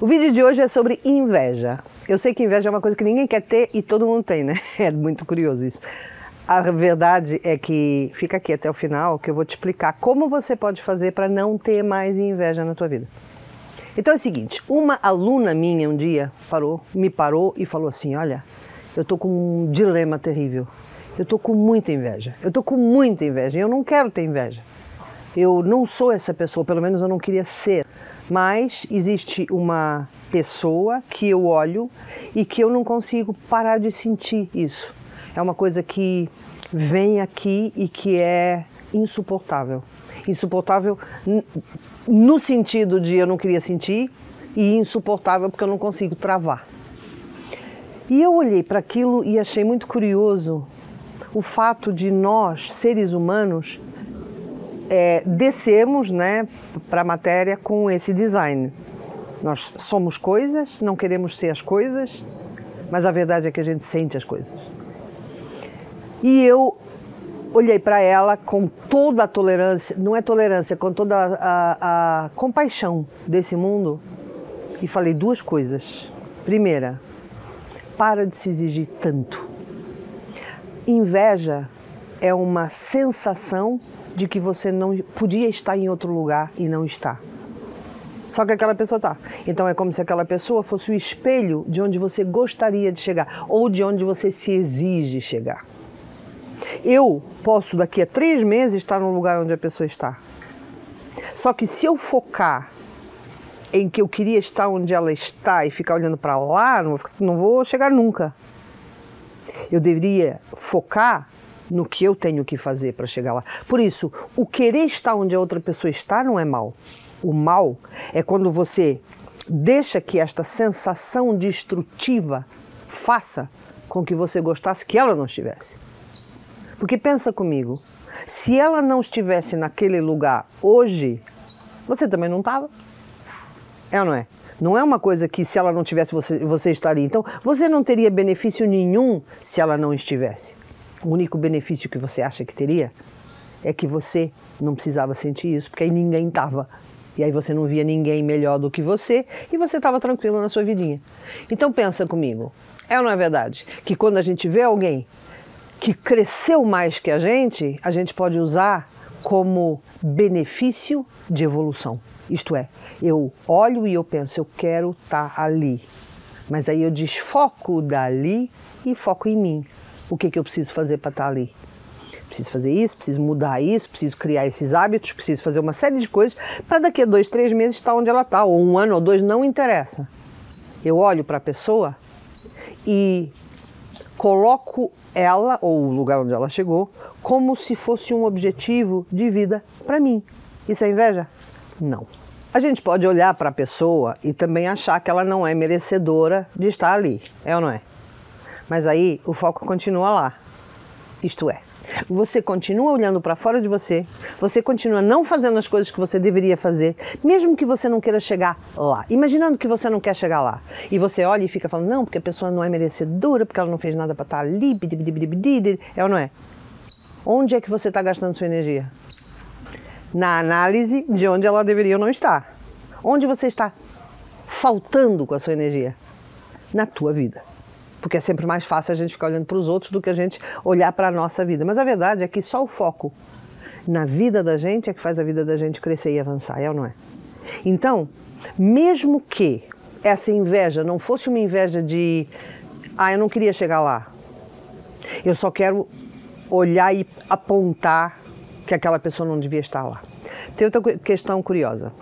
O vídeo de hoje é sobre inveja. Eu sei que inveja é uma coisa que ninguém quer ter e todo mundo tem, né? É muito curioso isso. A verdade é que fica aqui até o final que eu vou te explicar como você pode fazer para não ter mais inveja na tua vida. Então é o seguinte, uma aluna minha um dia parou, me parou e falou assim: "Olha, eu tô com um dilema terrível. Eu tô com muita inveja. Eu tô com muita inveja. Eu não quero ter inveja. Eu não sou essa pessoa, pelo menos eu não queria ser mas existe uma pessoa que eu olho e que eu não consigo parar de sentir isso. É uma coisa que vem aqui e que é insuportável. Insuportável no sentido de eu não queria sentir e insuportável porque eu não consigo travar. E eu olhei para aquilo e achei muito curioso o fato de nós, seres humanos, é, descemos né, para a matéria com esse design. Nós somos coisas, não queremos ser as coisas, mas a verdade é que a gente sente as coisas. E eu olhei para ela com toda a tolerância, não é tolerância, com toda a, a, a compaixão desse mundo e falei duas coisas. Primeira, para de se exigir tanto. Inveja é uma sensação de que você não podia estar em outro lugar e não está. Só que aquela pessoa está. Então é como se aquela pessoa fosse o espelho de onde você gostaria de chegar ou de onde você se exige chegar. Eu posso daqui a três meses estar no lugar onde a pessoa está. Só que se eu focar em que eu queria estar onde ela está e ficar olhando para lá, não vou chegar nunca. Eu deveria focar no que eu tenho que fazer para chegar lá. Por isso, o querer estar onde a outra pessoa está não é mal. O mal é quando você deixa que esta sensação destrutiva faça com que você gostasse que ela não estivesse. Porque pensa comigo, se ela não estivesse naquele lugar hoje, você também não estava. É ou não é? Não é uma coisa que se ela não tivesse, você, você estaria. Então, você não teria benefício nenhum se ela não estivesse. O único benefício que você acha que teria é que você não precisava sentir isso, porque aí ninguém estava. E aí você não via ninguém melhor do que você e você estava tranquilo na sua vidinha. Então pensa comigo, é ou não é verdade que quando a gente vê alguém que cresceu mais que a gente, a gente pode usar como benefício de evolução. Isto é, eu olho e eu penso, eu quero estar tá ali. Mas aí eu desfoco dali e foco em mim o que, que eu preciso fazer para estar ali. Preciso fazer isso, preciso mudar isso, preciso criar esses hábitos, preciso fazer uma série de coisas para daqui a dois, três meses estar onde ela está, ou um ano ou dois, não interessa. Eu olho para a pessoa e coloco ela, ou o lugar onde ela chegou, como se fosse um objetivo de vida para mim. Isso é inveja? Não. A gente pode olhar para a pessoa e também achar que ela não é merecedora de estar ali, é ou não é? Mas aí o foco continua lá. Isto é, você continua olhando para fora de você, você continua não fazendo as coisas que você deveria fazer, mesmo que você não queira chegar lá. Imaginando que você não quer chegar lá. E você olha e fica falando, não, porque a pessoa não é merecedora, porque ela não fez nada para estar tá ali, é ou não é? Onde é que você está gastando sua energia? Na análise de onde ela deveria ou não estar. Onde você está faltando com a sua energia? Na tua vida porque é sempre mais fácil a gente ficar olhando para os outros do que a gente olhar para a nossa vida. Mas a verdade é que só o foco na vida da gente é que faz a vida da gente crescer e avançar, é ou não é? Então, mesmo que essa inveja não fosse uma inveja de ah, eu não queria chegar lá. Eu só quero olhar e apontar que aquela pessoa não devia estar lá. Tem outra questão curiosa.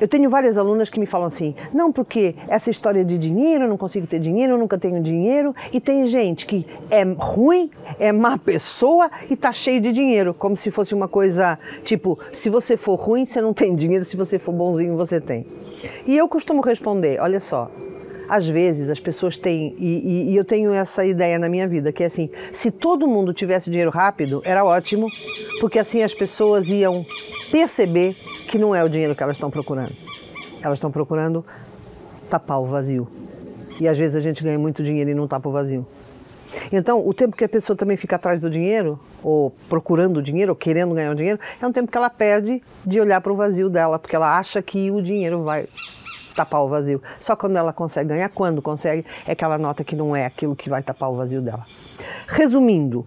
Eu tenho várias alunas que me falam assim: não, porque essa história de dinheiro, eu não consigo ter dinheiro, eu nunca tenho dinheiro. E tem gente que é ruim, é má pessoa e tá cheio de dinheiro, como se fosse uma coisa tipo: se você for ruim, você não tem dinheiro, se você for bonzinho, você tem. E eu costumo responder: olha só, às vezes as pessoas têm, e, e, e, eu tenho essa ideia na minha vida, que é assim: se todo mundo tivesse dinheiro rápido, era ótimo, porque assim as pessoas iam perceber que não é o dinheiro que elas estão procurando. Elas estão procurando tapar o vazio. E às vezes a gente ganha muito dinheiro e não tapa o vazio. Então, o tempo que a pessoa também fica atrás do dinheiro, ou procurando dinheiro, ou querendo ganhar o dinheiro, é um tempo que ela perde de olhar para o vazio dela, porque ela acha que o dinheiro vai tapar o vazio. Só quando ela consegue ganhar, quando consegue, é que ela nota que não é aquilo que vai tapar o vazio dela. Resumindo,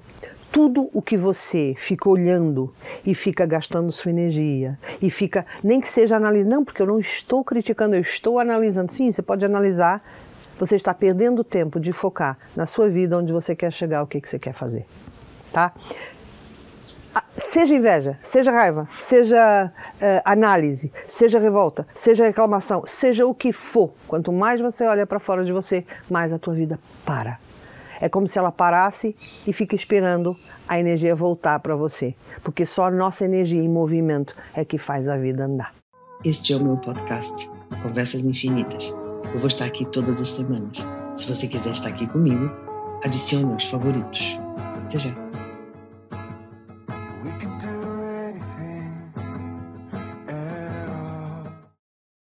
tudo o que você fica olhando e fica gastando sua energia e fica, nem que seja analisando, não, porque eu não estou criticando, eu estou analisando. Sim, você pode analisar, você está perdendo tempo de focar na sua vida, onde você quer chegar, o que, que você quer fazer. Tá? Seja inveja, seja raiva, seja uh, análise, seja revolta, seja reclamação, seja o que for. Quanto mais você olha para fora de você, mais a tua vida para. É como se ela parasse e fica esperando a energia voltar para você, porque só a nossa energia em movimento é que faz a vida andar. Este é o meu podcast, Conversas Infinitas. Eu vou estar aqui todas as semanas. Se você quiser estar aqui comigo, adicione aos favoritos. Até já.